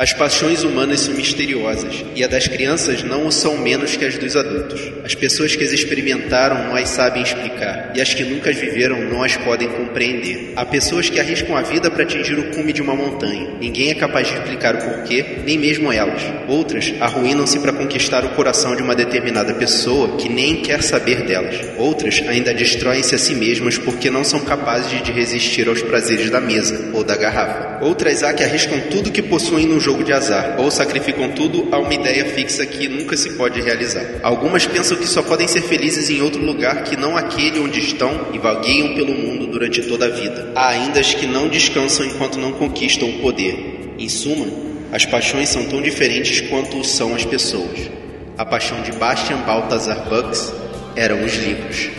As paixões humanas são misteriosas, e a das crianças não o são menos que as dos adultos. As pessoas que as experimentaram não as sabem explicar, e as que nunca as viveram não as podem compreender. Há pessoas que arriscam a vida para atingir o cume de uma montanha. Ninguém é capaz de explicar o porquê, nem mesmo elas. Outras arruinam-se para conquistar o coração de uma determinada pessoa que nem quer saber delas. Outras ainda destroem-se a si mesmas porque não são capazes de resistir aos prazeres da mesa ou da garrafa. Outras há que arriscam tudo que possuem no jogo de azar, ou sacrificam tudo a uma ideia fixa que nunca se pode realizar. Algumas pensam que só podem ser felizes em outro lugar que não aquele onde estão e vagueiam pelo mundo durante toda a vida. Há ainda as que não descansam enquanto não conquistam o poder. Em suma, as paixões são tão diferentes quanto são as pessoas. A paixão de Bastian Balthazar Bucks eram os livros.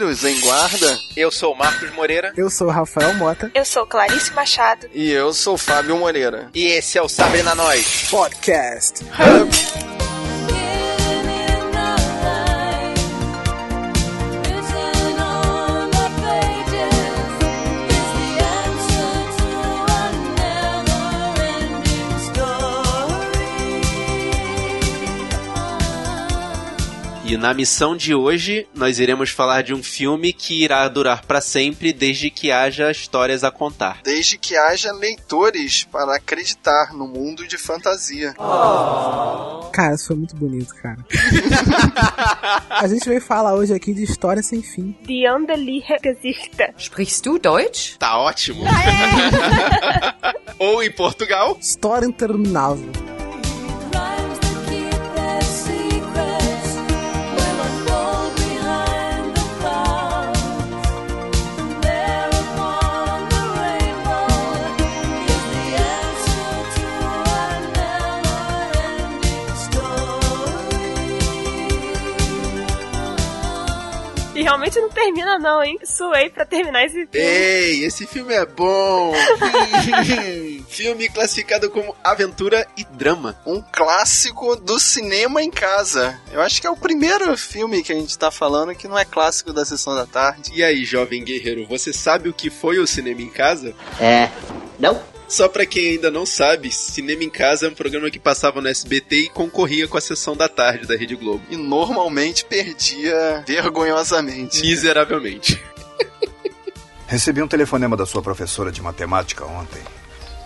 Em Guarda. Eu sou Marcos Moreira. Eu sou Rafael Mota. Eu sou Clarice Machado. E eu sou Fábio Moreira. E esse é o Sabre na Nós Podcast. E na missão de hoje, nós iremos falar de um filme que irá durar para sempre desde que haja histórias a contar. Desde que haja leitores para acreditar no mundo de fantasia. Cara, isso foi muito bonito, cara. A gente veio falar hoje aqui de história sem fim. Die Undeliche Gesichter. Sprichst du Deutsch? Tá ótimo. Ou em Portugal. História interminável. Realmente não termina não, hein? Suei pra terminar esse filme. Ei, esse filme é bom. filme classificado como aventura e drama. Um clássico do cinema em casa. Eu acho que é o primeiro filme que a gente tá falando que não é clássico da sessão da tarde. E aí, jovem guerreiro, você sabe o que foi o cinema em casa? É. Não? Só pra quem ainda não sabe, Cinema em Casa é um programa que passava no SBT e concorria com a sessão da tarde da Rede Globo. E normalmente perdia vergonhosamente. Miseravelmente. Recebi um telefonema da sua professora de matemática ontem.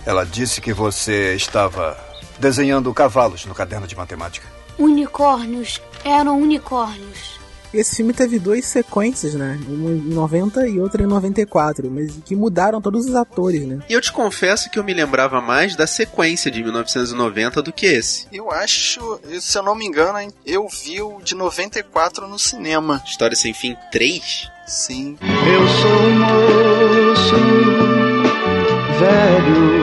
Ela disse que você estava desenhando cavalos no caderno de matemática. Unicórnios. Eram unicórnios. Esse filme teve duas sequências, né? Uma em 90 e outra em 94, mas que mudaram todos os atores, né? E eu te confesso que eu me lembrava mais da sequência de 1990 do que esse. Eu acho, se eu não me engano, eu vi o de 94 no cinema. História Sem Fim 3? Sim. Eu sou um moço velho.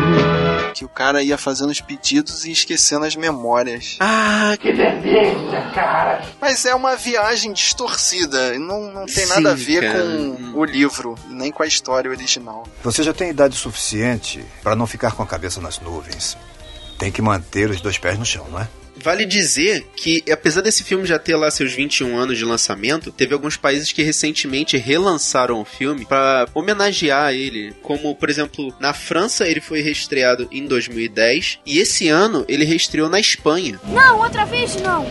Que o cara ia fazendo os pedidos e esquecendo as memórias. Ah, Que delícia, cara! Mas é uma viagem distorcida. Não, não tem Sim, nada a ver cara. com o livro, nem com a história original. Você já tem idade suficiente para não ficar com a cabeça nas nuvens. Tem que manter os dois pés no chão, não é? Vale dizer que, apesar desse filme já ter lá seus 21 anos de lançamento, teve alguns países que recentemente relançaram o filme para homenagear ele. Como, por exemplo, na França ele foi reestreado em 2010 e esse ano ele reestreou na Espanha. Não, outra vez não.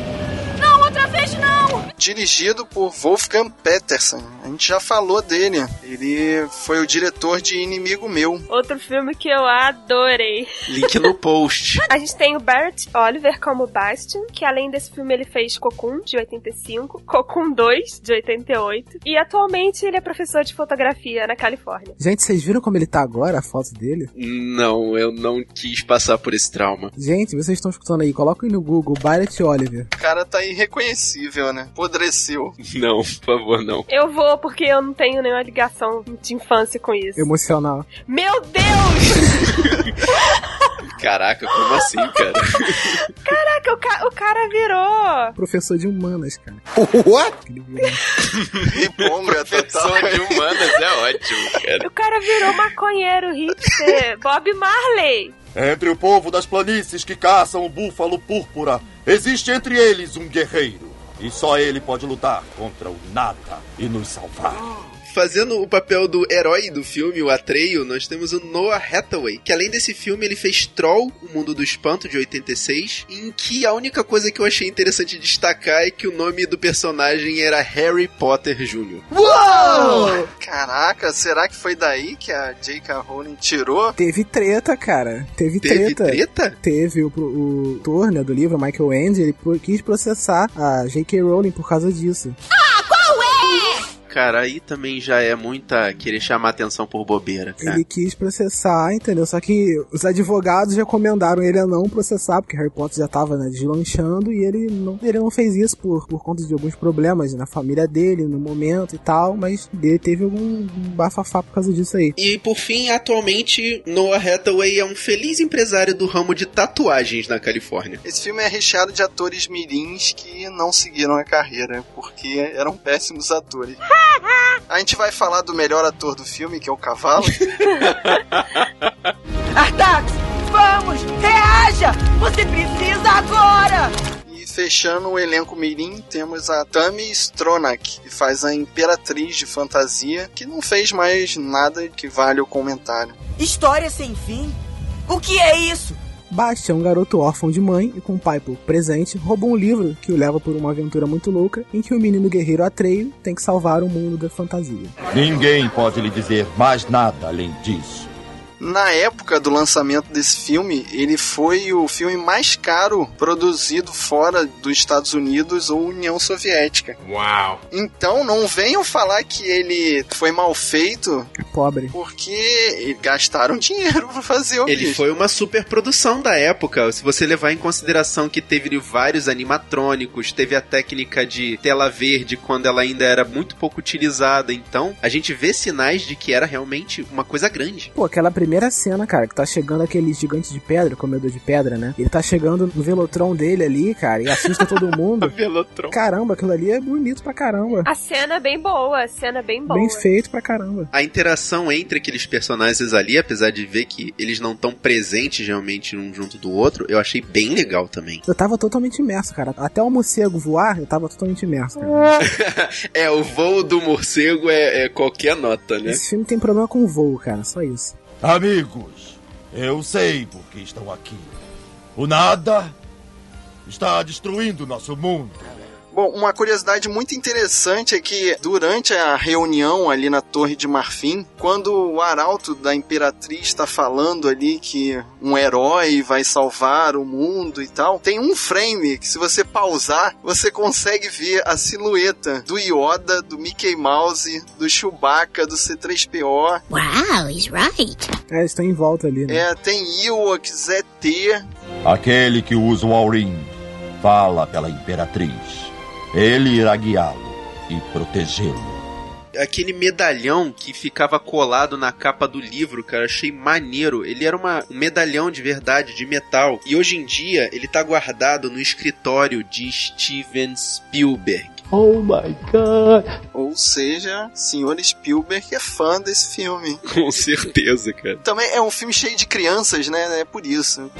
Não, outra vez não. Dirigido por Wolfgang Petersen. A gente já falou dele. Ele foi o diretor de Inimigo Meu. Outro filme que eu adorei. Link no post. A gente tem o Barrett Oliver como Bastian, que além desse filme ele fez Cocoon, de 85, Cocoon 2, de 88, e atualmente ele é professor de fotografia na Califórnia. Gente, vocês viram como ele tá agora, a foto dele? Não, eu não quis passar por esse trauma. Gente, vocês estão escutando aí, coloquem no Google Barrett Oliver. O cara tá irreconhecível, né? Apodreceu. Não, por favor, não. Eu vou porque eu não tenho nenhuma ligação de infância com isso. Emocional. Meu Deus! Caraca, como assim, cara? Caraca, o, ca o cara virou. Professor de humanas, cara. What? Riponga total. Professor de humanas é ótimo, cara. O cara virou maconheiro hipster. Bob Marley. Entre o povo das planícies que caçam o búfalo púrpura, existe entre eles um guerreiro. E só ele pode lutar contra o nada e nos salvar. Fazendo o papel do herói do filme, o Atreio, nós temos o Noah Hathaway, que além desse filme ele fez Troll, O Mundo do Espanto, de 86, em que a única coisa que eu achei interessante destacar é que o nome do personagem era Harry Potter Jr. Uou! Caraca, será que foi daí que a J.K. Rowling tirou? Teve treta, cara. Teve, Teve treta. treta? Teve o, o autor né, do livro, Michael Ende, ele pro- quis processar a J.K. Rowling por causa disso. Cara, aí também já é muita querer chamar atenção por bobeira, cara. Ele quis processar, entendeu? Só que os advogados recomendaram ele a não processar, porque Harry Potter já tava né, deslanchando e ele não, ele não fez isso por, por conta de alguns problemas na família dele, no momento e tal, mas ele teve algum bafafá por causa disso aí. E por fim, atualmente, Noah Hathaway é um feliz empresário do ramo de tatuagens na Califórnia. Esse filme é recheado de atores mirins que não seguiram a carreira, porque eram péssimos atores. A gente vai falar do melhor ator do filme, que é o Cavalo. Artax, vamos! Reaja! Você precisa agora! E fechando o elenco mirim, temos a Tammy Stronach, que faz a Imperatriz de Fantasia, que não fez mais nada que vale o comentário. História sem fim? O que é isso? Basti é um garoto órfão de mãe e com pai por presente, rouba um livro que o leva por uma aventura muito louca, em que o menino guerreiro Atreio tem que salvar o mundo da fantasia. Ninguém pode lhe dizer mais nada além disso. Na época do lançamento desse filme, ele foi o filme mais caro produzido fora dos Estados Unidos ou União Soviética. Uau! Então não venham falar que ele foi mal feito É pobre. porque gastaram dinheiro pra fazer o Ele bicho. foi uma super produção da época. Se você levar em consideração que teve vários animatrônicos, teve a técnica de tela verde quando ela ainda era muito pouco utilizada. Então, a gente vê sinais de que era realmente uma coisa grande. Pô, aquela primeira cena, cara, que tá chegando aquele gigante de pedra, comedor de pedra, né? Ele tá chegando no velotron dele ali, cara, e assusta todo mundo. Velotron. Caramba, aquilo ali é bonito pra caramba. A cena é bem boa, a cena é bem boa. Bem feito pra caramba. A interação entre aqueles personagens ali, apesar de ver que eles não estão presentes realmente um junto do outro, eu achei bem legal também. Eu tava totalmente imerso, cara. Até o morcego voar, eu tava totalmente imerso, cara. É, o voo do morcego é, é qualquer nota, né? Esse filme tem problema com o voo, cara, só isso. Amigos, eu sei por que estão aqui. O nada está destruindo nosso mundo. Bom, uma curiosidade muito interessante é que durante a reunião ali na Torre de Marfim, quando o arauto da Imperatriz está falando ali que um herói vai salvar o mundo e tal, tem um frame que se você pausar, você consegue ver a silhueta do Yoda, do Mickey Mouse, do Chewbacca, do C3PO. Wow, he's right. É, eles estão em volta ali, né? É, tem Ewoks, ZT. Aquele que usa o Aurim fala pela Imperatriz. Ele irá guiá-lo e protegê-lo. Aquele medalhão que ficava colado na capa do livro, cara, achei maneiro. Ele era uma, um medalhão de verdade, de metal. E hoje em dia ele tá guardado no escritório de Steven Spielberg. Oh my god. Ou seja, senhor Spielberg é fã desse filme. Com certeza, cara. Também é um filme cheio de crianças, né? É por isso.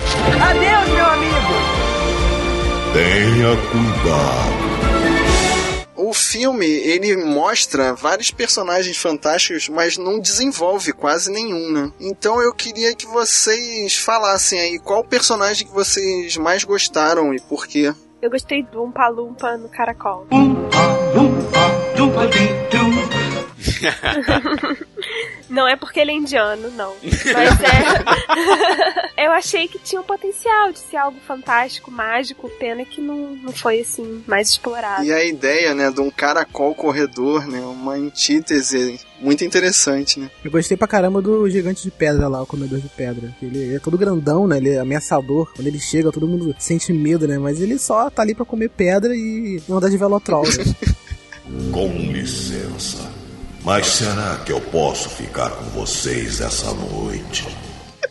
Adeus, meu amigo! Tenha cuidado. O filme, ele mostra vários personagens fantásticos, mas não desenvolve quase nenhum, né? Então eu queria que vocês falassem aí qual personagem que vocês mais gostaram e por quê. Eu gostei do Umpa Lumpa no Caracol. Não é porque ele é indiano, não. Mas é. eu achei que tinha um potencial de ser algo fantástico, mágico. Pena que não, não foi assim, mais explorado. E a ideia, né, de um caracol corredor, né? Uma antítese muito interessante, né? Eu gostei pra caramba do gigante de pedra lá, o comedor de pedra. Ele é todo grandão, né? Ele é ameaçador. Quando ele chega, todo mundo sente medo, né? Mas ele só tá ali pra comer pedra e não andar de velotrol. Né? Com licença. Mas será que eu posso ficar com vocês essa noite?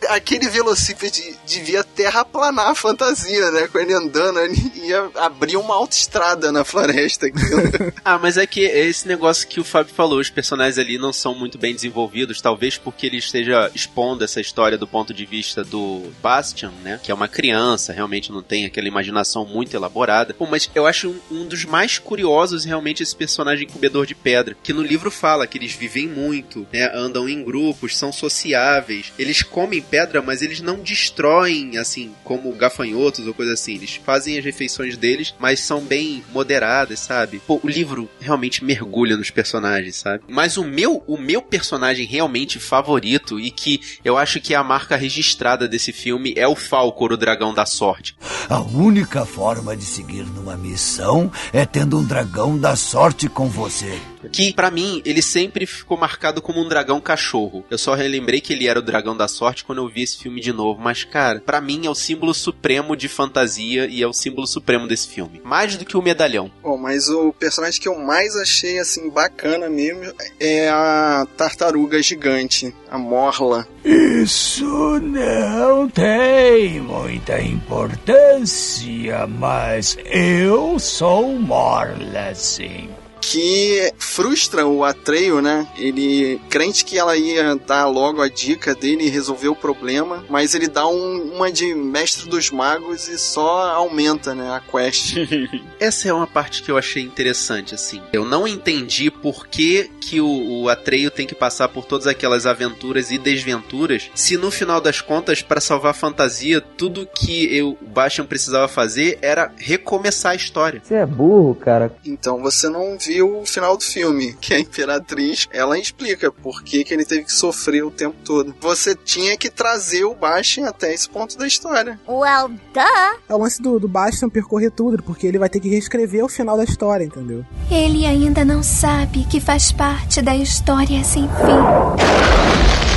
Aquele velocípede devia terraplanar a fantasia, né? Com ele andando, ele ia abrir uma autoestrada na floresta. ah, mas é que esse negócio que o Fábio falou, os personagens ali não são muito bem desenvolvidos, talvez porque ele esteja expondo essa história do ponto de vista do Bastian, né? Que é uma criança, realmente não tem aquela imaginação muito elaborada. Pô, mas eu acho um, um dos mais curiosos realmente esse personagem comedor de pedra, que no livro fala que eles vivem muito, né? Andam em grupos, são sociáveis, eles comem pedra, mas eles não destroem, assim, como gafanhotos ou coisa assim. Eles fazem as refeições deles, mas são bem moderadas, sabe? Pô, o livro realmente mergulha nos personagens, sabe? Mas o meu, o meu personagem realmente favorito e que eu acho que é a marca registrada desse filme é o Falcor, o dragão da sorte. A única forma de seguir numa missão é tendo um dragão da sorte com você. Que, para mim, ele sempre ficou marcado como um dragão cachorro. Eu só relembrei que ele era o dragão da sorte quando eu vi esse filme de novo. Mas, cara, para mim é o símbolo supremo de fantasia e é o símbolo supremo desse filme. Mais do que o medalhão. Bom, mas o personagem que eu mais achei, assim, bacana mesmo é a tartaruga gigante, a Morla. Isso não tem muita importância, mas eu sou Morla, sim que frustra o Atreio, né? Ele crente que ela ia dar logo a dica dele e resolver o problema, mas ele dá um, uma de mestre dos magos e só aumenta, né, a quest. Essa é uma parte que eu achei interessante, assim. Eu não entendi por que, que o, o Atreio tem que passar por todas aquelas aventuras e desventuras, se no final das contas, para salvar a fantasia, tudo que eu, o Bastian precisava fazer era recomeçar a história. Você é burro, cara. Então você não viu o final do filme, que a Imperatriz, ela explica por que, que ele teve que sofrer o tempo todo. Você tinha que trazer o Bastion até esse ponto da história. Well, duh! É o lance do, do Bastion percorrer tudo, porque ele vai ter que reescrever o final da história, entendeu? Ele ainda não sabe que faz parte da história sem fim.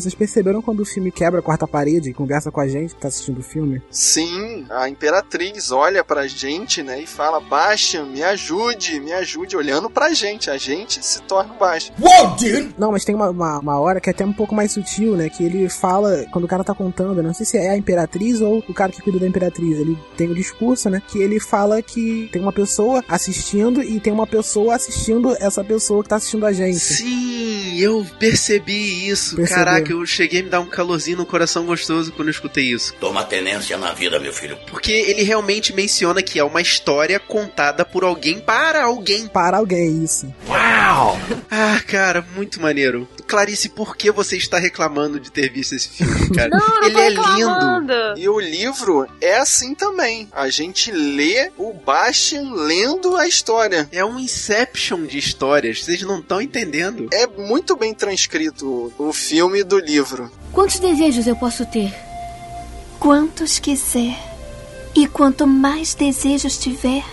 Vocês perceberam quando o filme quebra a quarta parede e conversa com a gente que tá assistindo o filme? Sim, a Imperatriz olha pra gente, né, e fala: Bastian, me ajude, me ajude, olhando pra gente. A gente se torna o Bastian. Não, mas tem uma, uma, uma, hora que é até um pouco mais sutil, né, que ele fala, quando o cara tá contando, não sei se é a Imperatriz ou o cara que cuida da Imperatriz, ele tem o um discurso, né, que ele fala que tem uma pessoa assistindo e tem uma pessoa assistindo essa pessoa que tá assistindo a gente. Sim, eu percebi isso, Percebeu. caraca que eu cheguei a me dar um calorzinho no coração gostoso quando eu escutei isso. Toma tenência na vida, meu filho. Porque ele realmente menciona que é uma história contada por alguém para alguém. Para alguém, isso. Uau! Ah, cara, muito maneiro. Clarice, por que você está reclamando de ter visto esse filme, cara? Não, não ele é reclamando. lindo. E o livro é assim também. A gente lê o Bastian lendo a história. É um Inception de histórias. Vocês não estão entendendo. É muito bem transcrito o filme do livro. Quantos desejos eu posso ter? Quantos quiser. E quanto mais desejos tiver,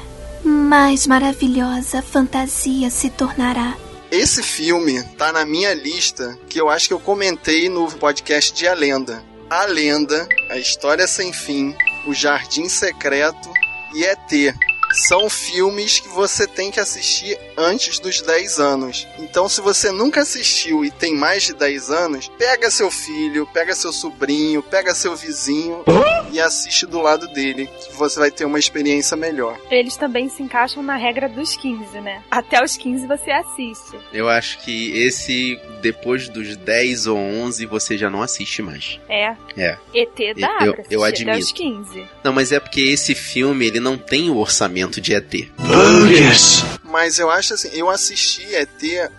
mais maravilhosa a fantasia se tornará. Esse filme tá na minha lista que eu acho que eu comentei no podcast de A Lenda. A Lenda, A História Sem Fim, O Jardim Secreto e ET são filmes que você tem que assistir antes dos 10 anos. Então, se você nunca assistiu e tem mais de 10 anos, pega seu filho, pega seu sobrinho, pega seu vizinho e assiste do lado dele, que você vai ter uma experiência melhor. Eles também se encaixam na regra dos 15, né? Até os 15 você assiste. Eu acho que esse, depois dos 10 ou 11, você já não assiste mais. É. É. ET dá eu, pra eu admito. até os 15. Não, mas é porque esse filme, ele não tem o orçamento de ET. Bogus! Mas eu acho assim, eu assisti ET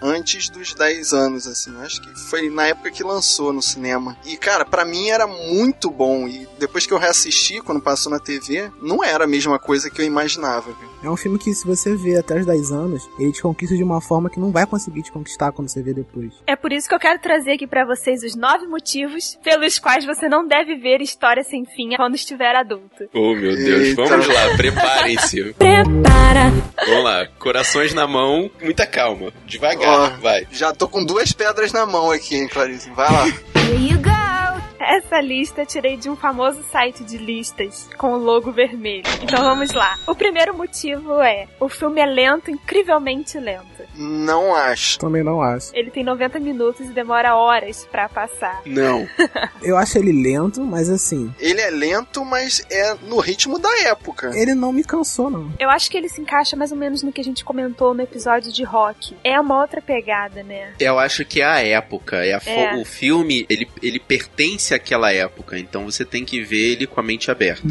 antes dos 10 anos, assim. Acho que foi na época que lançou no cinema. E, cara, para mim era muito bom. E depois que eu reassisti, quando passou na TV, não era a mesma coisa que eu imaginava. Viu? É um filme que, se você vê até os 10 anos, ele te conquista de uma forma que não vai conseguir te conquistar quando você vê depois. É por isso que eu quero trazer aqui para vocês os nove motivos pelos quais você não deve ver História Sem Fim quando estiver adulto. Oh, meu Deus. Eita. Vamos lá, preparem-se. Prepara. Vamos lá, corações na mão, muita calma. Devagar, vai. Já tô com duas pedras na mão aqui, hein, Clarice? Vai lá. Here you go. Essa lista tirei de um famoso site de listas com o logo vermelho. Então vamos lá. O primeiro motivo é: o filme é lento, incrivelmente lento. Não acho. Também não acho. Ele tem 90 minutos e demora horas pra passar. Não. Eu acho ele lento, mas assim, Ele é lento, mas é no ritmo da época. ele não me cansou, não. Eu acho que ele se encaixa mais ou menos no que a gente comentou no episódio de rock. É uma outra pegada, né? Eu acho que é a época. É a É. O filme, ele, ele pertence àquela época. Então você tem que ver ele com a mente aberta.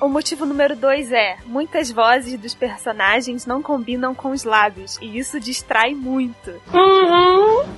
O motivo número dois é: muitas vozes dos personagens não combinam com os lábios, e isso distrai muito.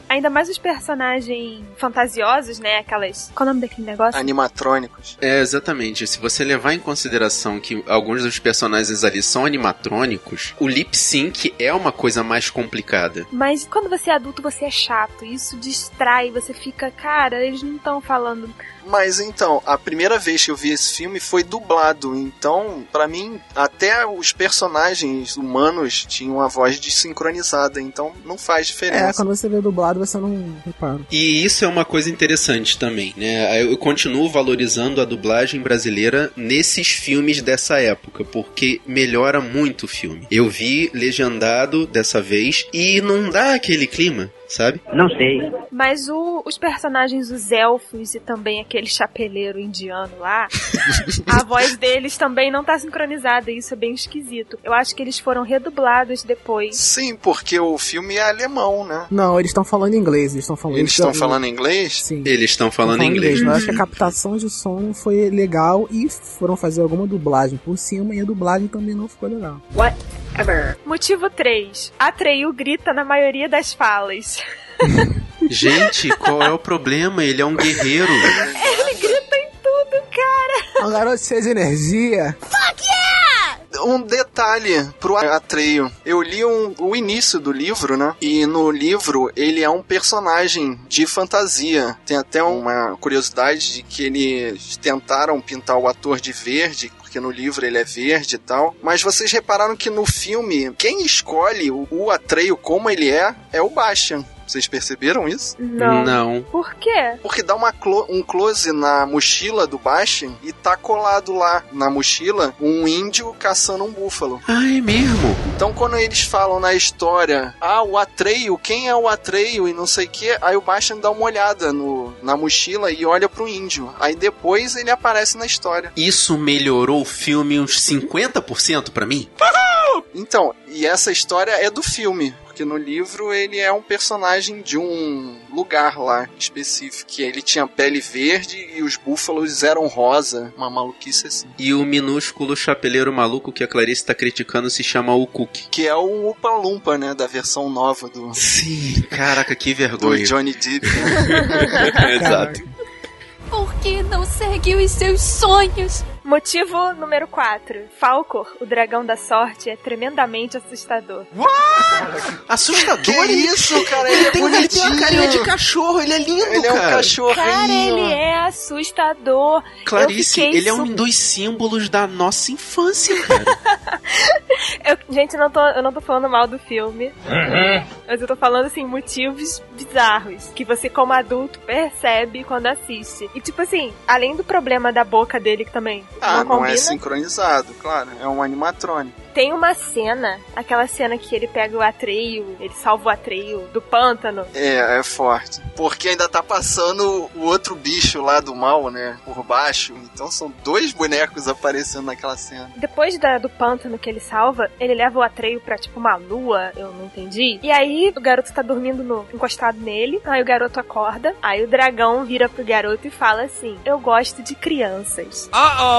Ainda mais os personagens fantasiosos, né? Aquelas. Qual é o nome daquele negócio? Animatrônicos. É, exatamente. Se você levar em consideração que alguns dos personagens ali são animatrônicos, o lip sync é uma coisa mais complicada. Mas quando você é adulto, você é chato. Isso distrai, você fica, cara, eles não estão falando. Mas então, a primeira vez que eu vi esse filme foi dublado. Então, pra mim, até os personagens humanos tinham a voz desincronizada. Então, não faz É, diferença. quando você vê dublado, você não repara. E isso é uma coisa interessante também, né? Eu continuo valorizando a dublagem brasileira nesses filmes dessa época, porque melhora muito o filme. Eu vi legendado dessa vez e não dá aquele clima, sabe? Não sei. Mas o- os personagens, os elfos e também aquele chapeleiro indiano lá, a voz deles também não tá sincronizada. E isso é bem esquisito. Eu acho que eles foram redublados depois. Sim, porque o filme é alemão, né? Não, eles estão falando inglês. Eles estão falando Eles estão falando inglês? Sim. Eles estão falando Tão inglês. Mas eu acho que a captação de som foi legal e foram fazer alguma dublagem por cima e a dublagem também não ficou legal. Motivo 3. Atreyu grita na maioria das falas. Gente, qual é o problema? Ele é um guerreiro. Ele grita em tudo, cara. Um garoto de energia. Um detalhe pro Atreio. Eu li um- o início do livro, né? E no livro ele é um personagem de fantasia. Tem até uma curiosidade de que eles tentaram pintar o ator de verde, porque no livro ele é verde e tal. Mas vocês repararam que no filme, quem escolhe o, o Atreio como ele é, é o Bastian. Vocês perceberam isso? Não. Não. Por quê? Porque dá uma clo- um close na mochila do Bastian e tá colado lá na mochila um índio caçando um búfalo. Ah, é mesmo? Então quando eles falam na história, ah, o Atreio, quem é o Atreio e não sei o que, aí o Bastian dá uma olhada no, na mochila e olha pro índio. Aí depois ele aparece na história. Isso melhorou o filme uns 50% pra mim? Então, e essa história é do filme. Porque no livro ele é um personagem de um lugar lá específico. Que ele tinha pele verde e os búfalos eram rosa. Uma maluquice assim. E o minúsculo chapeleiro maluco que a Clarice tá criticando se chama o Cook. Que é o Upa Lumpa, né? Da versão nova do, Sim, caraca, que do vergonha. Johnny Depp. Exato. Por que não segue os seus sonhos? Motivo número 4. Falcor, o dragão da sorte, é tremendamente assustador. Assustador? que ele- isso, cara? Ele, Ele é tem, ele tem uma carinha de cachorro, ele é lindo, Ele é um cara. cachorrinho. Cara, ele é assustador. Clarice, ele é um dos símbolos da nossa infância, cara. Eu- gente, eu não, tô, eu não tô falando mal do filme. Mas eu tô falando, assim, motivos bizarros. Que você, como adulto, percebe quando assiste. E, tipo assim, além do problema da boca dele, que também Ah, não não combina. é sincronizado, claro. É um animatrônico. Tem uma cena, aquela cena que ele pega o Atreio, ele salva o Atreio do pântano. É, é forte. Porque ainda tá passando o outro bicho lá do mal, né? Por baixo. Então são dois bonecos aparecendo naquela cena. Depois da- do pântano que ele salva, ele leva o Atreio pra, tipo, uma lua, eu não entendi. E aí, o garoto tá dormindo no, encostado nele, aí o garoto acorda, aí o dragão vira pro garoto e fala assim, eu gosto de crianças.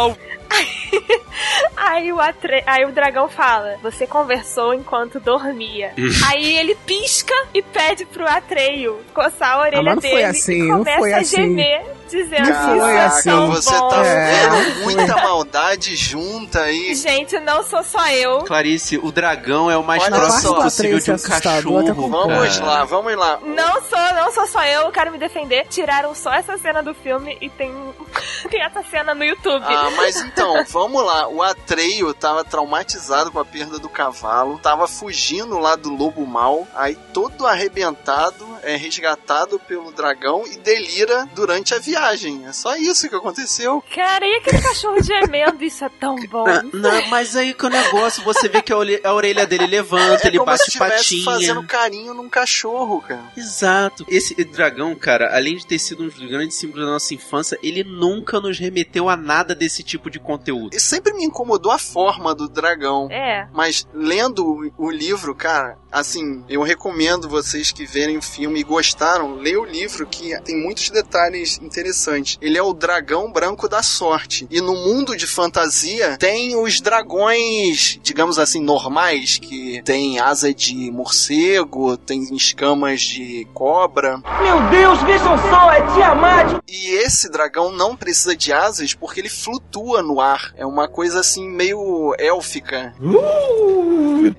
go Aí o, atre... aí o dragão fala: Você conversou enquanto dormia. aí ele pisca e pede pro Atreio coçar a orelha não dele foi assim, e não começa foi a assim. gemer, dizendo Não que foi isso assim. é tão você bom. tá É, vendo muita maldade junta aí. Gente, não sou só eu. Clarice, o dragão é o mais Olha próximo só. possível de um cachorro. Vamos lá, vamos lá. Não sou, não sou só eu, eu quero me defender. Tiraram só essa cena do filme e tem, tem essa cena no YouTube. Ah, mas então, vamos lá. O Atreio tava traumatizado com a perda do cavalo, tava fugindo lá do lobo mal, aí todo arrebentado, é resgatado pelo dragão e delira durante a viagem. É só isso que aconteceu. Cara, e aquele cachorro gemendo? Isso é tão bom. Não, não, mas aí que o negócio, você vê que a orelha, a orelha dele levanta, é ele como bate se estivesse patinha. fazendo carinho num cachorro, cara. Exato. Esse dragão, cara, além de ter sido um dos grandes símbolos da nossa infância, ele nunca nos remeteu a nada desse tipo de conteúdo. E sempre me incomodou a forma do dragão. É. Mas lendo o, o livro, cara, assim, eu recomendo vocês que verem o filme e gostaram, leiam o livro que tem muitos detalhes interessantes. Ele é o dragão branco da sorte. E no mundo de fantasia tem os dragões, digamos assim, normais, que tem asa de morcego, tem escamas de cobra. Meu Deus, vejam só, é Tiamat! E esse dragão não precisa de asas porque ele flutua no ar. É uma coisa assim meio élfica.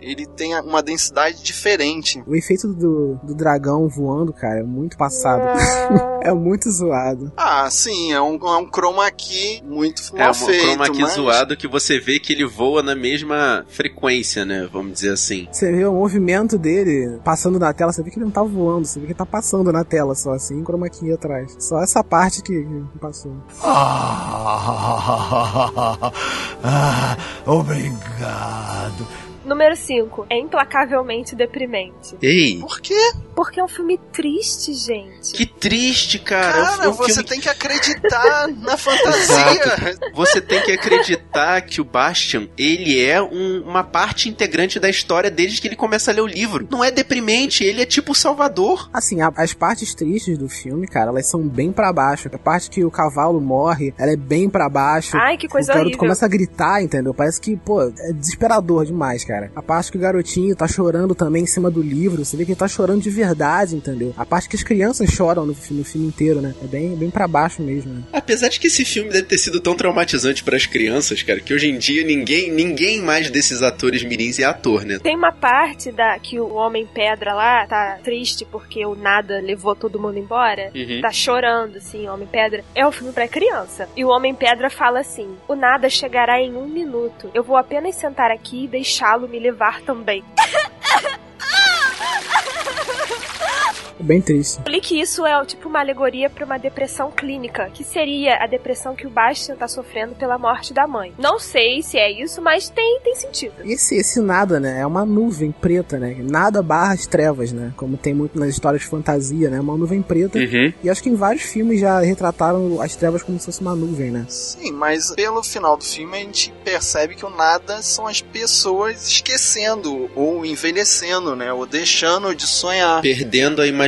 Ele tem uma densidade diferente. O efeito do, do dragão voando, cara, é muito passado. é muito zoado. Ah, sim, é um, é um chroma key muito É mal um feito. chroma key mas... zoado que você vê que ele voa na mesma frequência, né? Vamos dizer assim. Você vê o movimento dele passando na tela, você vê que ele não tá voando, você vê que ele tá passando na tela só assim, chroma key atrás. Só essa parte que, que passou. Ah, ah, obrigado. Número 5. É implacavelmente deprimente. Ei, Por quê? Porque é um filme triste, gente. que triste, cara. Cara, É um você filme tem que acreditar na fantasia. Você tem que acreditar que o Bastian, ele é um- uma parte integrante da história desde que ele começa a ler o livro. Não é deprimente, ele é tipo o Salvador. Assim, a- as partes tristes do filme, cara, elas são bem pra baixo. A parte que o cavalo morre, ela é bem pra baixo. Ai, que coisa o garoto horrível. começa a gritar, entendeu? Parece que, pô, é desesperador demais, cara. A parte que o garotinho tá chorando também em cima do livro, você vê que ele tá chorando de verdade, entendeu? A parte que as crianças choram no, no filme inteiro, né? É bem, bem pra baixo mesmo, né? Apesar de que esse filme deve ter sido tão traumatizante para as crianças, cara, que hoje em dia ninguém, ninguém mais desses atores mirins é ator, né? Tem uma parte da que o Homem Pedra lá tá triste porque o nada levou todo mundo embora. Uhum. Tá chorando, assim, Homem Pedra. É um filme pra criança. E o Homem Pedra fala assim: O nada chegará em um minuto. Eu vou apenas sentar aqui e deixá-lo me levar também. É bem triste. Eu li que isso é tipo uma alegoria pra uma depressão clínica, que seria a depressão que o Bastian tá sofrendo pela morte da mãe. Não sei se é isso, mas tem, tem sentido. Esse, esse nada, né? É uma nuvem preta, né? Nada barra as trevas, né? Como tem muito nas histórias de fantasia, né? É uma nuvem preta. Uhum. E acho que em vários filmes já retrataram as trevas como se fosse uma nuvem, né? Sim, mas pelo final do filme a gente percebe que o nada são as pessoas esquecendo ou envelhecendo, né? Ou deixando de sonhar. Perdendo a imaginação,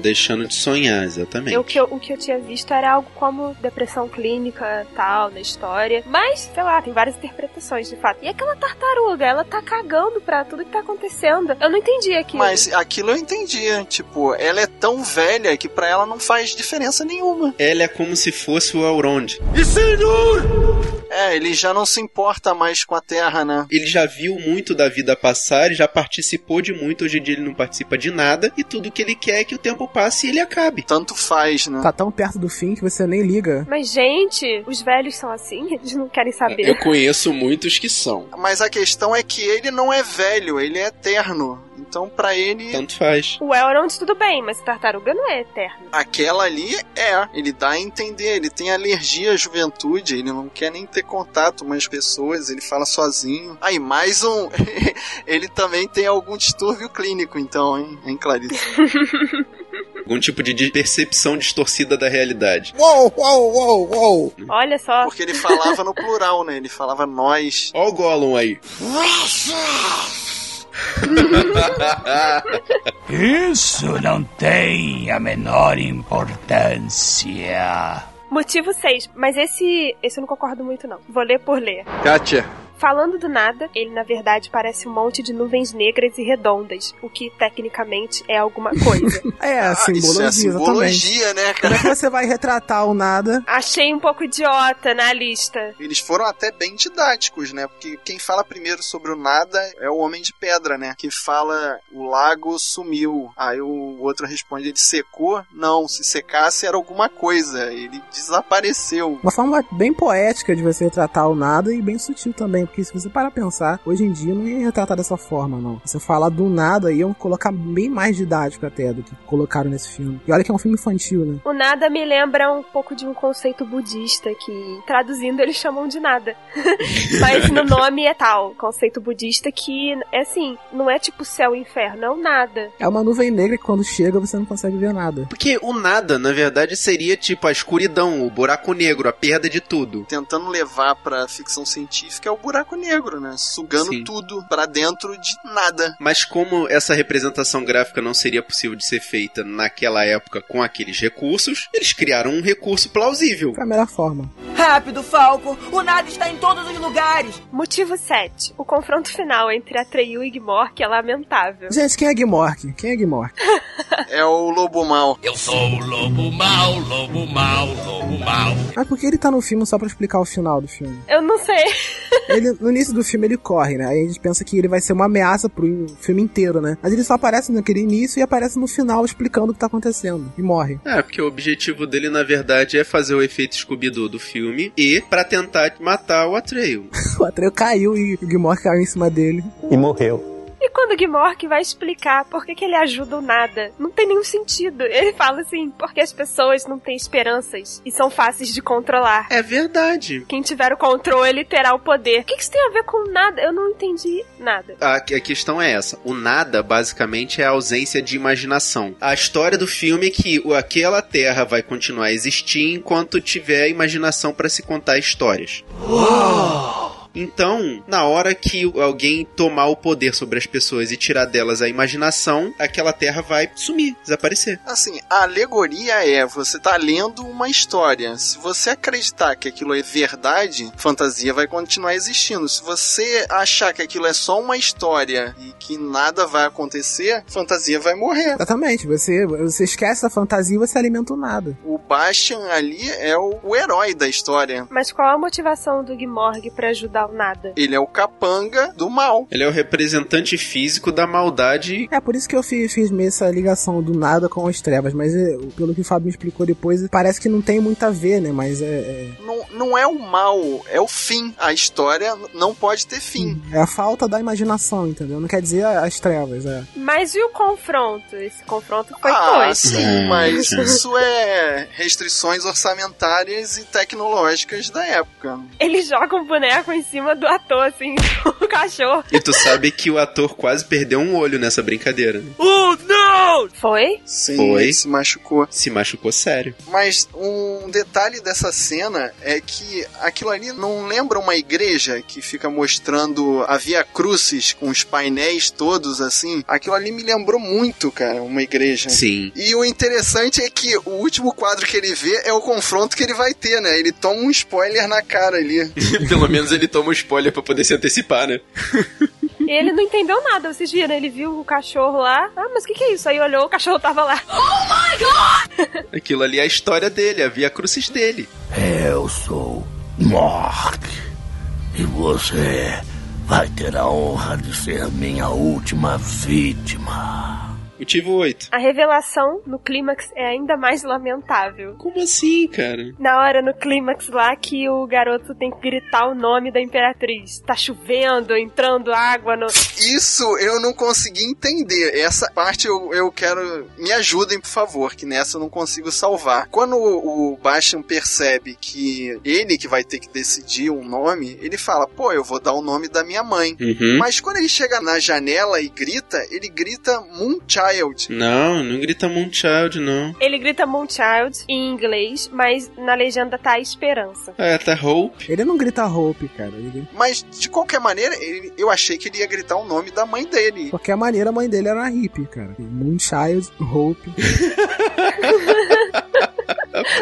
deixando de sonhar, exatamente. Eu, o, que eu, o que eu tinha visto era algo como depressão clínica tal, na história. Mas, sei lá, tem várias interpretações de fato. E aquela tartaruga, ela tá cagando pra tudo que tá acontecendo. Eu não entendi aquilo. Mas aquilo eu entendia. Tipo, ela é tão velha que pra ela não faz diferença nenhuma. Ela é como se fosse o Elrond. É, ele já não se importa mais com a Terra, né? Ele já viu muito da vida passar, ele já participou de muito, hoje em dia ele não participa de nada, e tudo que ele quer é que o tempo passe e ele acabe. Tanto faz, né? Tá tão perto do fim que você nem liga. Mas, gente, os velhos são assim? Eles não querem saber. Eu conheço muitos que são. Mas a questão é que ele não é velho, ele é eterno. Então, pra ele, Tanto faz. O Elrond tudo bem, mas tartaruga não é eterno. aquela ali é. Ele dá a entender, ele tem alergia à juventude, ele não quer nem ter contato com as pessoas, ele fala sozinho. Aí, mais um. ele também tem algum distúrbio clínico, então, hein, hein Clarice? Algum tipo de percepção distorcida da realidade. Uou, uou, uou, uou! Olha só. Porque ele falava no plural, né? Ele falava nós. Ó o Gollum aí. Isso não tem a menor importância. Motivo 6. Mas esse, esse eu não concordo muito, não. Vou ler por ler. Kátia. Falando do nada, ele na verdade parece um monte de nuvens negras e redondas, o que tecnicamente é alguma coisa. É, Ah, simbologia, isso é exatamente. simbologia, né, Como cara? é que você vai retratar o nada? Achei um pouco idiota na lista. Eles foram até bem didáticos, né? Porque quem fala primeiro sobre o nada é o Homem de Pedra, né? Que fala o lago sumiu. Aí o outro responde, ele secou? Não, se secasse era alguma coisa. Ele desapareceu. Uma forma bem poética de você retratar o nada e bem sutil também, porque se você parar pra pensar, hoje em dia não ia retratar dessa forma, não. Você falar do nada, iam colocar bem mais didático até do que colocaram nesse filme. E olha que é um filme infantil, né? O nada me lembra um pouco de um conceito budista que, traduzindo, eles chamam de nada. Mas no nome é tal, conceito budista que é assim, não é tipo céu e inferno, é o nada. É uma nuvem negra que quando chega você não consegue ver nada. Porque o nada, na verdade, seria tipo a escuridão, o buraco negro, a perda de tudo. Tentando levar pra ficção científica é o buraco negro, né? Sugando Sim. tudo pra dentro de nada. Mas como essa representação gráfica não seria possível de ser feita naquela época com aqueles recursos, eles criaram um recurso plausível. Foi a melhor forma. Rápido, Falco! O nada está em todos os lugares! Motivo 7. O confronto final entre Atreyu e Gmork é lamentável. Gente, quem é Gmork? Quem é Gmork? É o lobo mau. Eu sou o lobo mau, lobo mau, lobo mau. Mas por que ele tá no filme só pra explicar o final do filme? Eu não sei. Ele, no início do filme ele corre, né? Aí a gente pensa que ele vai ser uma ameaça pro filme inteiro, né? Mas ele só aparece naquele início e aparece no final explicando o que tá acontecendo. E morre. É, porque o objetivo dele, na verdade, é fazer o efeito Scooby-Doo do filme e pra tentar matar o Atreyu. O Atreio caiu e o Gmork caiu em cima dele. E morreu. E quando o Gmork vai explicar por que, que ele ajuda o nada, não tem nenhum sentido. Ele fala assim, porque as pessoas não têm esperanças e são fáceis de controlar. É verdade. Quem tiver o controle terá o poder. O que, que isso tem a ver com nada? Eu não entendi nada. A, a questão é essa. O nada, basicamente, é a ausência de imaginação. A história do filme é que o- aquela terra vai continuar a existir enquanto tiver imaginação pra se contar histórias. Então, na hora que alguém tomar o poder sobre as pessoas e tirar delas a imaginação, aquela terra vai sumir, desaparecer. Assim, a alegoria é você tá lendo uma história. Se você acreditar que aquilo é verdade, fantasia vai continuar existindo. Se você achar que aquilo é só uma história e que nada vai acontecer, fantasia vai morrer. Exatamente. Você, você esquece da fantasia e você alimenta o nada. O Bastian ali é o, o herói da história. Mas qual a motivação do Gmorg pra ajudar o nada? Ele é o capanga do mal. Ele é o representante físico da maldade. É por isso que eu fiz, fiz meio essa ligação do nada com as trevas. Mas é, pelo que o Fábio me explicou depois, parece que não tem muito a ver, né? Mas é, é, Não, não é o mal, é o fim. A história não pode ter fim. é a falta da imaginação, entendeu? Não quer dizer as trevas, é. Mas e o confronto? Esse confronto foi Ah, dois. sim, mas isso é restrições orçamentárias e tecnológicas da época. Ele joga um boneco em cima do ator, assim, o cachorro. E tu sabe que o ator quase perdeu um olho nessa brincadeira. né? Oh, não! Foi? Sim, Foi. ele se machucou. Se machucou sério. Mas um detalhe dessa cena é que aquilo ali não lembra uma igreja que fica mostrando a Via Crucis com os painéis todos assim? Aquilo ali me lembrou muito, cara, uma igreja. Sim. E o interessante é que o último quadro que ele vê é o confronto que ele vai ter, né? Ele toma um spoiler na cara ali. Pelo menos ele toma um spoiler pra poder se antecipar, né? Ele não entendeu nada, vocês viram? Ele viu o cachorro lá. Ah, mas o que, que é isso? Aí olhou, o cachorro tava lá. Aquilo ali é a história dele, a via crucis dele. Eu sou Mork. E você vai ter a honra de ser minha última vítima. Motivo 8. A revelação no clímax é ainda mais lamentável. Como assim, cara? Na hora no clímax lá que o garoto tem que gritar o nome da imperatriz. Tá chovendo, entrando água no. Isso eu não consegui entender. Essa parte eu, eu quero. Me ajudem, por favor, que nessa eu não consigo salvar. Quando o, o Bastian percebe que ele que vai ter que decidir um nome, ele fala: pô, eu vou dar o nome da minha mãe. Uhum. Mas quando ele chega na janela e grita, ele grita Moonchild. Não, não grita Moonchild, não. Ele grita Moonchild em inglês, mas na legenda tá Esperança. É, tá Hope. Ele não grita Hope, cara. Ele... Mas de qualquer maneira, ele- eu achei que ele ia gritar o nome da mãe dele. De qualquer maneira, a mãe dele era hippie, cara. Moonchild, Hope.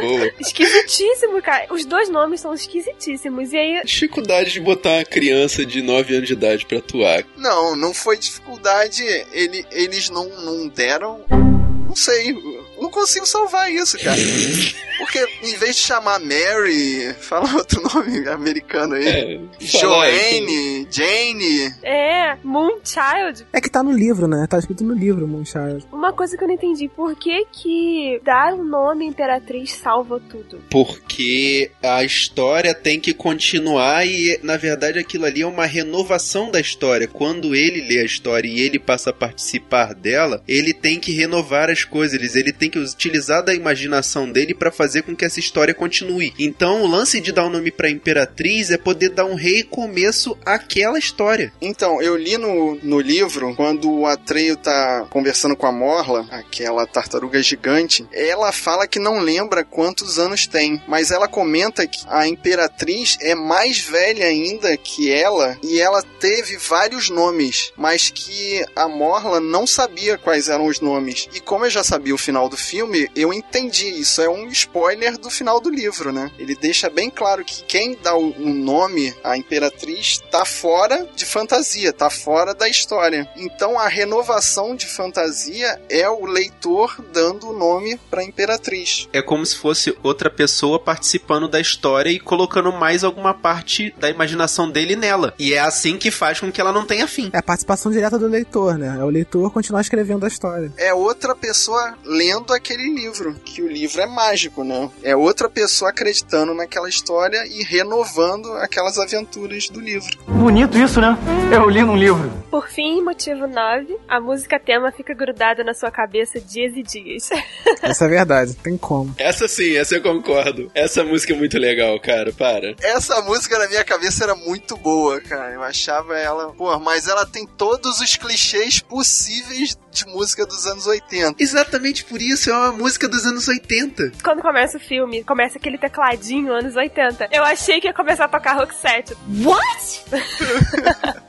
Boa. Esquisitíssimo, cara. Os dois nomes são esquisitíssimos. E aí, Dificuldade de botar uma criança de 9 anos de idade pra atuar. Não, não foi dificuldade. Ele, eles não, não deram. Não sei. não consigo salvar isso, cara. Porque em vez de chamar Mary, fala outro nome americano aí. É, Joanne, Jane. É, Moonchild. É que tá no livro, né? Tá escrito no livro, Moonchild. Uma coisa que eu não entendi, por que que dar o nome Imperatriz salva tudo? Porque a história tem que continuar e, na verdade, aquilo ali é uma renovação da história. Quando ele lê a história e ele passa a participar dela, ele tem que renovar as coisas, ele tem que utilizar da imaginação dele para fazer com que essa história continue. Então, o lance de dar o nome pra Imperatriz é poder dar um recomeço àquela história. Então, eu li no, no livro, quando o Atreio tá conversando com a Morla, aquela tartaruga gigante, ela fala que não lembra quantos anos tem, mas ela comenta que a Imperatriz é mais velha ainda que ela e ela teve vários nomes, mas que a Morla não sabia quais eram os nomes. E como eu já sabia o final do filme, eu entendi. Isso é um spoiler do final do livro, né? Ele deixa bem claro que quem dá o o nome à Imperatriz tá fora de fantasia, tá fora da história. Então a renovação de fantasia é o leitor dando o nome pra Imperatriz. É como se fosse outra pessoa participando da história e colocando mais alguma parte da imaginação dele nela. E é assim que faz com que ela não tenha fim. É a participação direta do leitor, né? É o leitor continuar escrevendo a história. É outra pessoa lendo aquele livro, que o livro é mágico, né? É outra pessoa acreditando naquela história e renovando aquelas aventuras do livro. Bonito isso, né? Eu li num livro. Por fim, motivo 9, a música tema fica grudada na sua cabeça dias e dias. Essa é verdade, tem como. Essa sim, essa eu concordo. Essa música é muito legal, cara, para. Essa música na minha cabeça era muito boa, cara. Eu achava ela. Pô, mas ela tem todos os clichês possíveis de música dos anos 80. Exatamente por isso, é uma música dos anos 80. Quando começa o filme, começa aquele tecladinho anos 80. Eu achei que ia começar a tocar Rock 7. What?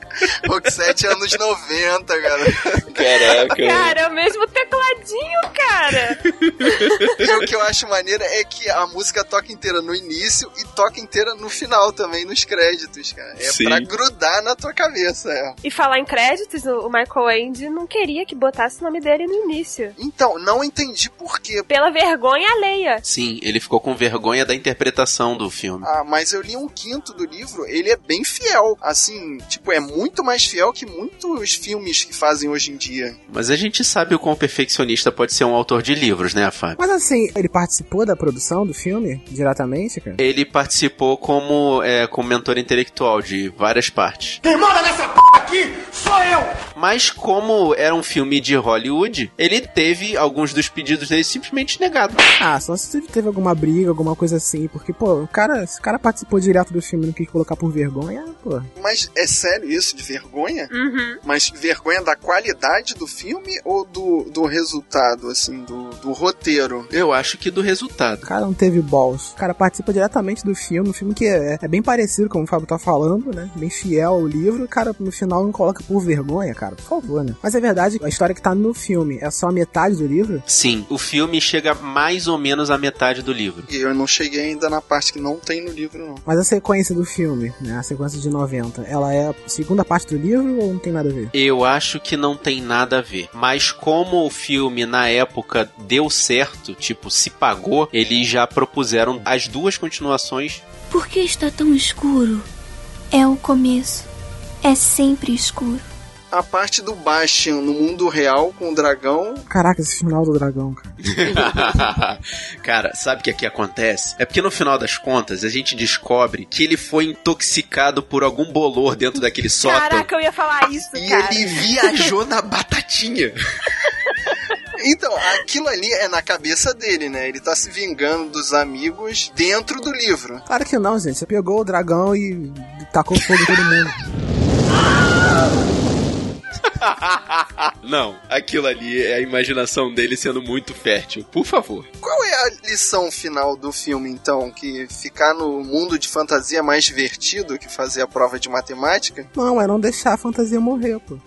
Rock 7 anos 90, cara. Caraca. Cara, é o mesmo tecladinho, cara. E o que eu acho maneiro é que a música toca inteira no início e toca inteira no final também, nos créditos, cara. É Sim. pra grudar na tua cabeça, é. E falar em créditos, o o Michael Andy não queria que botasse o nome dele no início. Então, não entendi por quê. Pela vergonha alheia. Sim, ele ficou com vergonha da interpretação do filme. Ah, mas eu li um quinto do livro, ele é bem fiel. Assim, tipo, é muito mais fiel que muitos filmes que fazem hoje em dia. Mas a gente sabe o quão perfeccionista pode ser um autor de livros, né, Fábio? Mas assim, ele participou da produção do filme diretamente, cara? Ele participou como, é, como mentor intelectual de várias partes. Quem manda nessa p aqui sou eu! Mas como era um filme de Hollywood, ele teve alguns dos pedidos dele simplesmente negados. Ah, só se ele teve alguma briga, alguma coisa assim, porque, pô, o cara, se o cara participou direto do filme e não quis colocar por vergonha, pô. Mas é sério isso de vergonha? Uhum. Mas vergonha da qualidade do filme ou do, do resultado, assim, do, do roteiro? Eu acho que do resultado. O cara não teve balls. O cara participa diretamente do filme, um filme que é, é bem parecido, como o Fábio tá falando, né? Bem fiel ao livro. O cara, no final, não coloca por vergonha, cara. Por favor, né? Mas é verdade, a história que tá no filme é só a metade do livro? Sim, o filme chega mais ou menos à metade do livro. E eu não cheguei ainda na parte que não tem no livro, não. Mas a sequência do filme, né? A sequência de 90, ela é a segunda parte do livro ou não tem nada a ver? Eu acho que não tem nada a ver. Mas como o filme na época deu certo, tipo, se pagou, eles já propuseram as duas continuações. Por que está tão escuro? É o começo. É sempre escuro. A parte do Bastion no mundo real com o dragão. Caraca, esse final do dragão, cara. Cara, sabe o que aqui acontece? É porque no final das contas a gente descobre que ele foi intoxicado por algum bolor dentro daquele sótão. Caraca, eu ia falar isso, E cara. ele viajou na batatinha. Então, aquilo ali é na cabeça dele, né? Ele tá se vingando dos amigos dentro do livro. Claro que não, gente. Você pegou o dragão e tacou fogo em todo mundo. Não, aquilo ali é a imaginação dele sendo muito fértil. Por favor. Qual é a lição final do filme, então? Que ficar no mundo de fantasia é mais divertido que fazer a prova de matemática? Não, é não deixar a fantasia morrer, pô.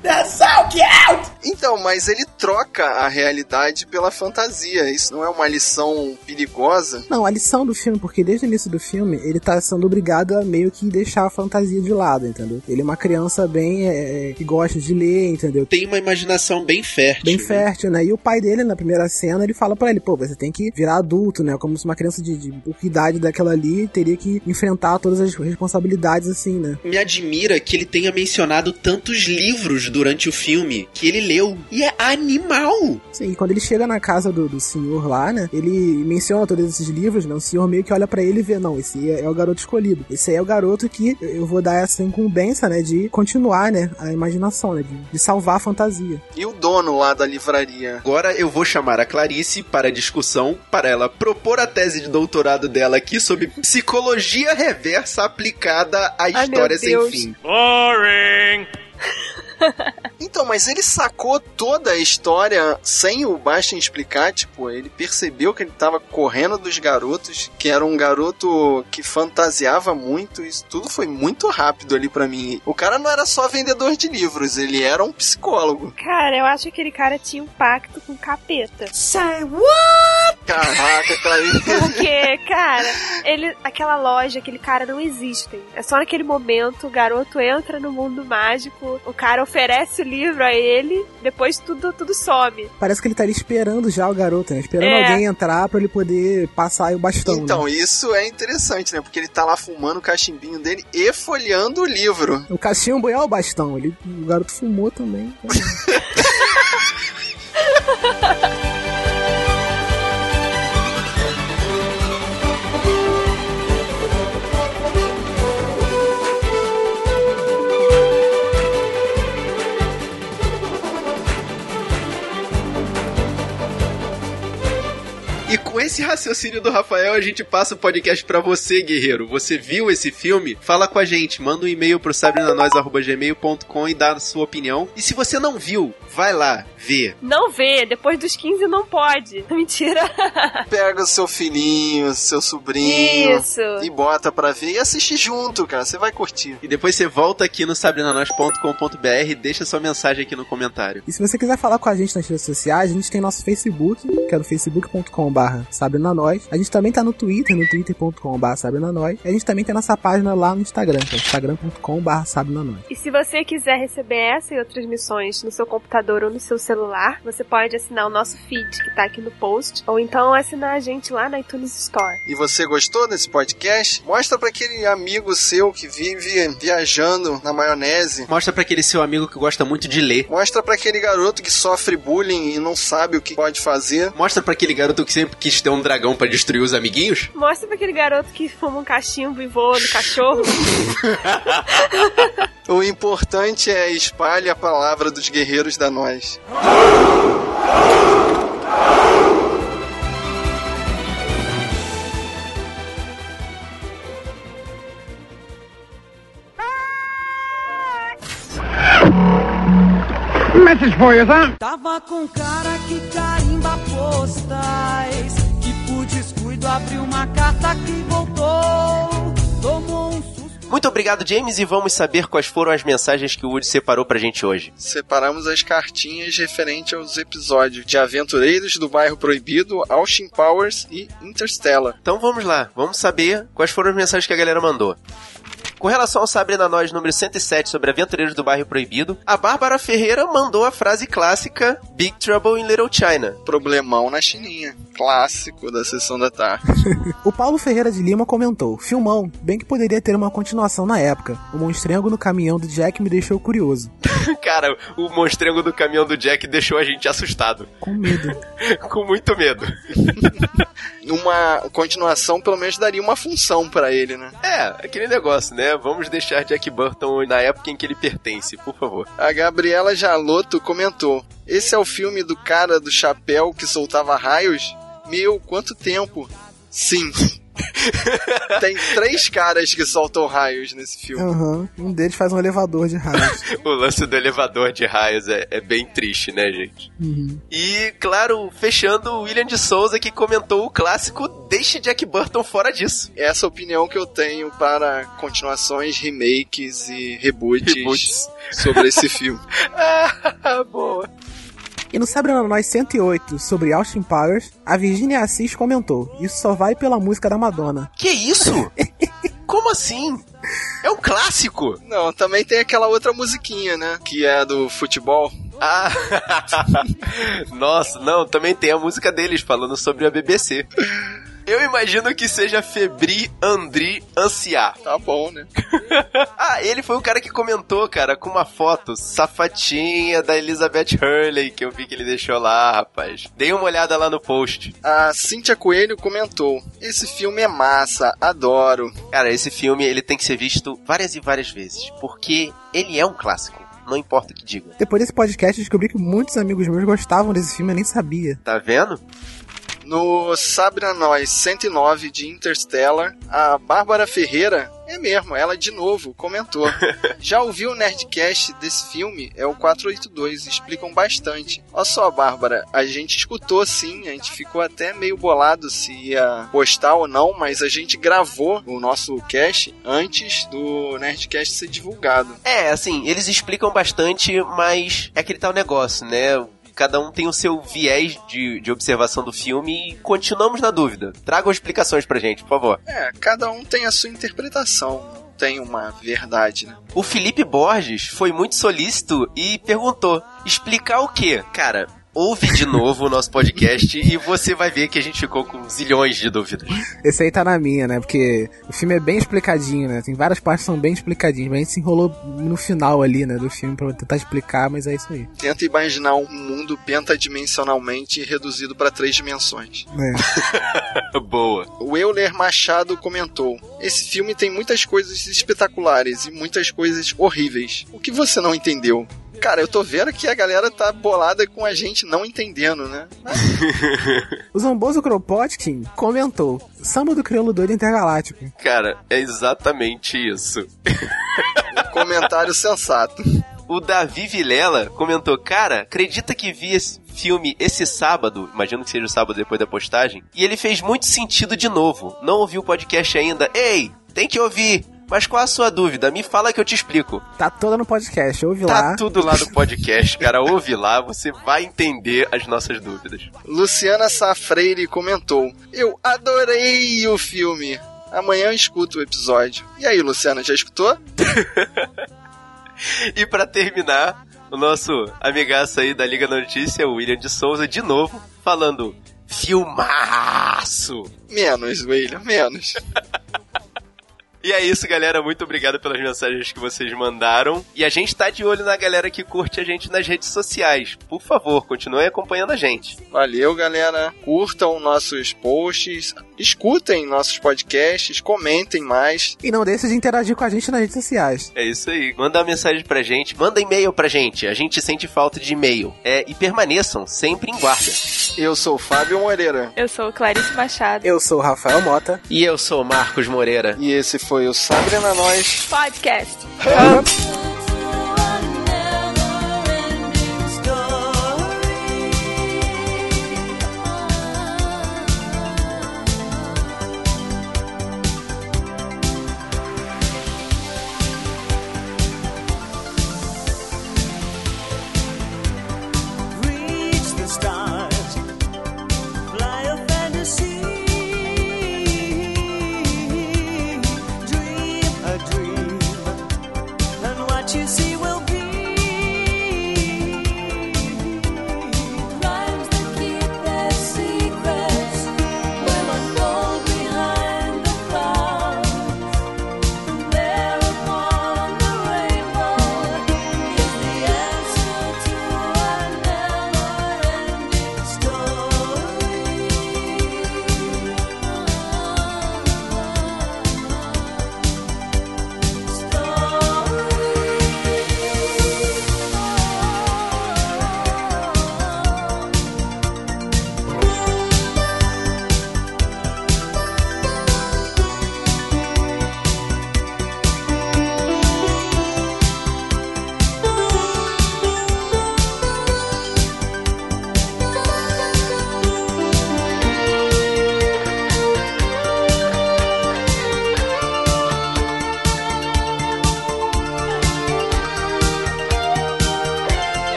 Então, Então, mas ele troca a realidade pela fantasia. Isso não é uma lição perigosa? Não, a lição do filme, porque desde o início do filme, ele tá sendo obrigado a meio que deixar a fantasia de lado, entendeu? Ele é uma criança bem é, é que gosta de ler, entendeu? Tem uma imaginação bem fértil. Bem fértil, né? E o pai dele, na primeira cena, ele fala para ele, pô, você tem que virar adulto, né? Como se uma criança de, de idade daquela ali teria que enfrentar todas as responsabilidades, assim, né? Me admira que ele tenha mencionado tantos livros durante o filme que ele leu. E é animal! Sim, e quando ele chega na casa do, do senhor lá, né? Ele menciona todos esses livros, né? O senhor meio que olha para ele e vê, não, esse é, é, o garoto escolhido. Esse aí é o garoto que eu vou dar essa incumbência, né? De continuar, né? A imaginação, né? De, de salvar a fantasia. E o dono lá da livraria? Agora eu vou chamar a Clarice para discussão, para ela propor a tese de doutorado dela aqui sobre psicologia reversa aplicada à Ai, história sem fim. Boring! Então, mas ele sacou toda a história sem o Bastin explicar, tipo, ele percebeu que ele tava correndo dos garotos, que era um garoto que fantasiava muito, isso tudo foi muito rápido ali pra mim. O cara não era só vendedor de livros, ele era um psicólogo. Cara, eu acho que aquele cara tinha um pacto com o capeta. Say what? Caraca, Clarice. Porque, cara, ele, aquela loja, aquele cara não existem. É só naquele momento o garoto entra no mundo mágico, o cara oferece o livro a ele, depois tudo, tudo some. Parece que ele estaria esperando já o garoto, né? Esperando É. alguém entrar pra ele poder passar aí o bastão. Então, né? isso é interessante, né? Porque ele tá lá fumando o cachimbinho dele e folheando o livro. O cachimbo é o bastão. Ele, o garoto fumou também. esse raciocínio do Rafael, a gente passa o podcast pra você, guerreiro. Você viu esse filme? Fala com a gente, manda um e-mail pro sabrinanois.gmail.com e dá a sua opinião. E se você não viu, vai lá, vê. Não vê, depois dos 15 não pode. Mentira. Pega o seu filhinho, seu sobrinho Isso. e bota pra ver e assiste junto, cara. Você vai curtir. E depois você volta aqui no sabrinanois.com.br e deixa sua mensagem aqui no comentário. E se você quiser falar com a gente nas redes sociais, a gente tem nosso Facebook, que é no facebook.com.br sabrinanois. A gente também tá no Twitter, no twitter.com.br sabrinanois. E a gente também tem nossa página lá no Instagram, que é instagram.com.br sabrinanois. E se você quiser receber essa e outras missões no seu computador ou no seu celular, você pode assinar o nosso feed, que tá aqui no post, ou então assinar a gente lá na iTunes Store. E você gostou desse podcast? Mostra pra aquele amigo seu que vive viajando na maionese. Mostra pra aquele seu amigo que gosta muito de ler. Mostra pra aquele garoto que sofre bullying e não sabe o que pode fazer. Mostra pra aquele garoto que sempre quis ter um dragão pra destruir os amiguinhos. Mostra pra aquele garoto que fuma um cachimbo e voa no cachorro. O importante é espalhe a palavra dos guerreiros da nós. Message you, son. Tava com cara que carimba postais. Que por descuido abriu uma carta que voltou. Tomou um. Muito obrigado, James, e vamos saber quais foram as mensagens que o Woody separou pra gente hoje. Separamos as cartinhas referente aos episódios de Aventureiros do Bairro Proibido, Austin Powers e Interstellar. Então vamos lá, vamos saber quais foram as mensagens que a galera mandou. Com relação ao Sabrina Nós número 107 sobre Aventureiros do Bairro Proibido, a Bárbara Ferreira mandou a frase clássica Big Trouble in Little China. Problemão na Chininha. Clássico da sessão da tarde. O Paulo Ferreira de Lima comentou: Filmão, bem que poderia ter uma continuação na época. O monstrengo no caminhão do Jack me deixou curioso. Cara, o monstrengo do caminhão do Jack deixou a gente assustado. Com medo. Com muito medo. Uma continuação, pelo menos, daria uma função pra ele, né? É, aquele negócio, né? Vamos deixar Jack Burton na época em que ele pertence, por favor. A Gabriela Jaloto comentou: Esse é o filme do cara do chapéu que soltava raios? Meu, quanto tempo! Sim. Tem três caras que soltam raios nesse filme. Aham. Um deles faz um elevador de raios. O lance do elevador de raios é, é bem triste, né, gente? Uhum. E, claro, fechando, o William de Souza que comentou o clássico Deixe Jack Burton fora disso. Essa é a opinião que eu tenho para continuações, remakes e reboots, Reboots. sobre esse filme. Ah, boa. E no Sabrina Nós 108, sobre Austin Powers, a Virginia Assis comentou: Isso só vai pela música da Madonna. Que isso? Como assim? É um clássico! Não, também tem aquela outra musiquinha, né? Que é do futebol. Ah! Nossa, não, também tem a música deles falando sobre a BBC. Eu imagino que seja Febri Andri Anciar. Tá bom, né? ah, ele foi o cara que comentou, cara, com uma foto safatinha da Elizabeth Hurley, que eu vi que ele deixou lá, rapaz. Dei uma olhada lá no post. A Cíntia Coelho comentou: Esse filme é massa, adoro. Cara, esse filme ele tem que ser visto várias e várias vezes, porque ele é um clássico. Não importa o que diga. Depois desse podcast, eu descobri que muitos amigos meus gostavam desse filme, eu nem sabia. Tá vendo? No Sabrina Nós 109 de Interstellar, a Bárbara Ferreira, é mesmo, ela de novo comentou. Já ouviu o Nerdcast desse filme? É o 482, explicam bastante. Olha só, Bárbara, a gente escutou sim, a gente ficou até meio bolado se ia postar ou não, mas a gente gravou o nosso cast antes do Nerdcast ser divulgado. É, assim, eles explicam bastante, mas é aquele tal negócio, né? Cada um tem o seu viés de, de observação do filme e continuamos na dúvida. Tragam explicações pra gente, por favor. É, cada um tem a sua interpretação tem uma verdade, né? O Felipe Borges foi muito solícito e perguntou: explicar o quê? Cara, ouve de novo o nosso podcast e você vai ver que a gente ficou com zilhões de dúvidas. Esse aí tá na minha, né? Porque o filme é bem explicadinho, né? Tem várias partes que são bem explicadinhas, mas a gente se enrolou no final ali, né, do filme pra tentar explicar, mas é isso aí. Tenta imaginar um mundo pentadimensionalmente reduzido para três dimensões. É. Boa. O Euler Machado comentou: Esse filme tem muitas coisas espetaculares e muitas coisas horríveis. O que você não entendeu? Cara, eu tô vendo que a galera tá bolada com a gente não entendendo, né? o Zamboso Kropotkin comentou: Samba do Crioulo Doido Intergaláctico. Cara, é exatamente isso. Comentário sensato. O Davi Vilela comentou: Cara, acredita que vi esse filme esse sábado, imagino que seja o sábado depois da postagem, e ele fez muito sentido de novo. Não ouviu o podcast ainda? Ei, tem que ouvir! Mas qual a sua dúvida? Me fala que eu te explico. Tá toda no podcast, ouve tá lá. Tá tudo lá no podcast, cara. ouve lá, você vai entender as nossas dúvidas. Luciana Safreire comentou: Eu adorei o filme. Amanhã eu escuto o episódio. E aí, Luciana, já escutou? e para terminar, o nosso amigaço aí da Liga da Notícia, o William de Souza, de novo, falando: Filmaço! Menos, William, menos. E é isso, galera. Muito obrigado pelas mensagens que vocês mandaram. E a gente tá de olho na galera que curte a gente nas redes sociais. Por favor, continuem acompanhando a gente. Valeu, galera. Curtam nossos posts, escutem nossos podcasts, comentem mais. E não deixe de interagir com a gente nas redes sociais. É isso aí. Manda uma mensagem pra gente, manda e-mail pra gente. A gente sente falta de e-mail. É, e permaneçam sempre em guarda. Eu sou o Fábio Moreira. Eu sou o Clarice Machado. Eu sou o Rafael Mota. E eu sou o Marcos Moreira. E esse foi o Sabrina Nós Podcast.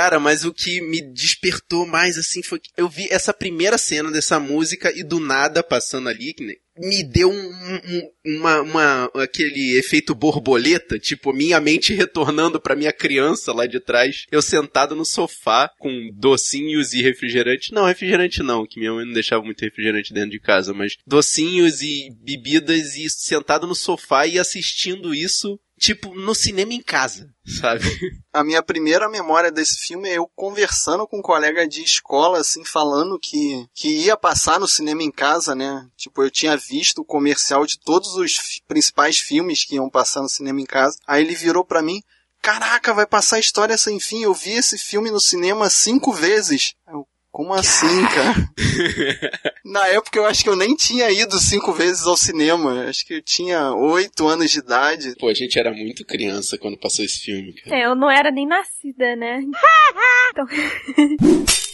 Cara, mas o que me despertou mais, assim, foi que eu vi essa primeira cena dessa música e do nada passando ali, que me deu um, um, uma, uma, aquele efeito borboleta, tipo, minha mente retornando pra minha criança lá de trás, eu sentado no sofá com docinhos e refrigerante. Não, refrigerante não, que minha mãe não deixava muito refrigerante dentro de casa, mas docinhos e bebidas e sentado no sofá e assistindo isso tipo, no cinema em casa, sabe? A minha primeira memória desse filme é eu conversando com um colega de escola, assim, falando que, que ia passar no cinema em casa, né? Tipo, eu tinha visto o comercial de todos os principais filmes que iam passar no cinema em casa. Aí ele virou para mim, caraca, vai passar história sem fim. Eu vi esse filme no cinema cinco vezes. Eu, como assim, cara? Na época eu acho que eu nem tinha ido cinco vezes ao cinema. Acho que eu tinha oito anos de idade. Pô, a gente era muito criança quando passou esse filme, cara. É, eu não era nem nascida, né? então...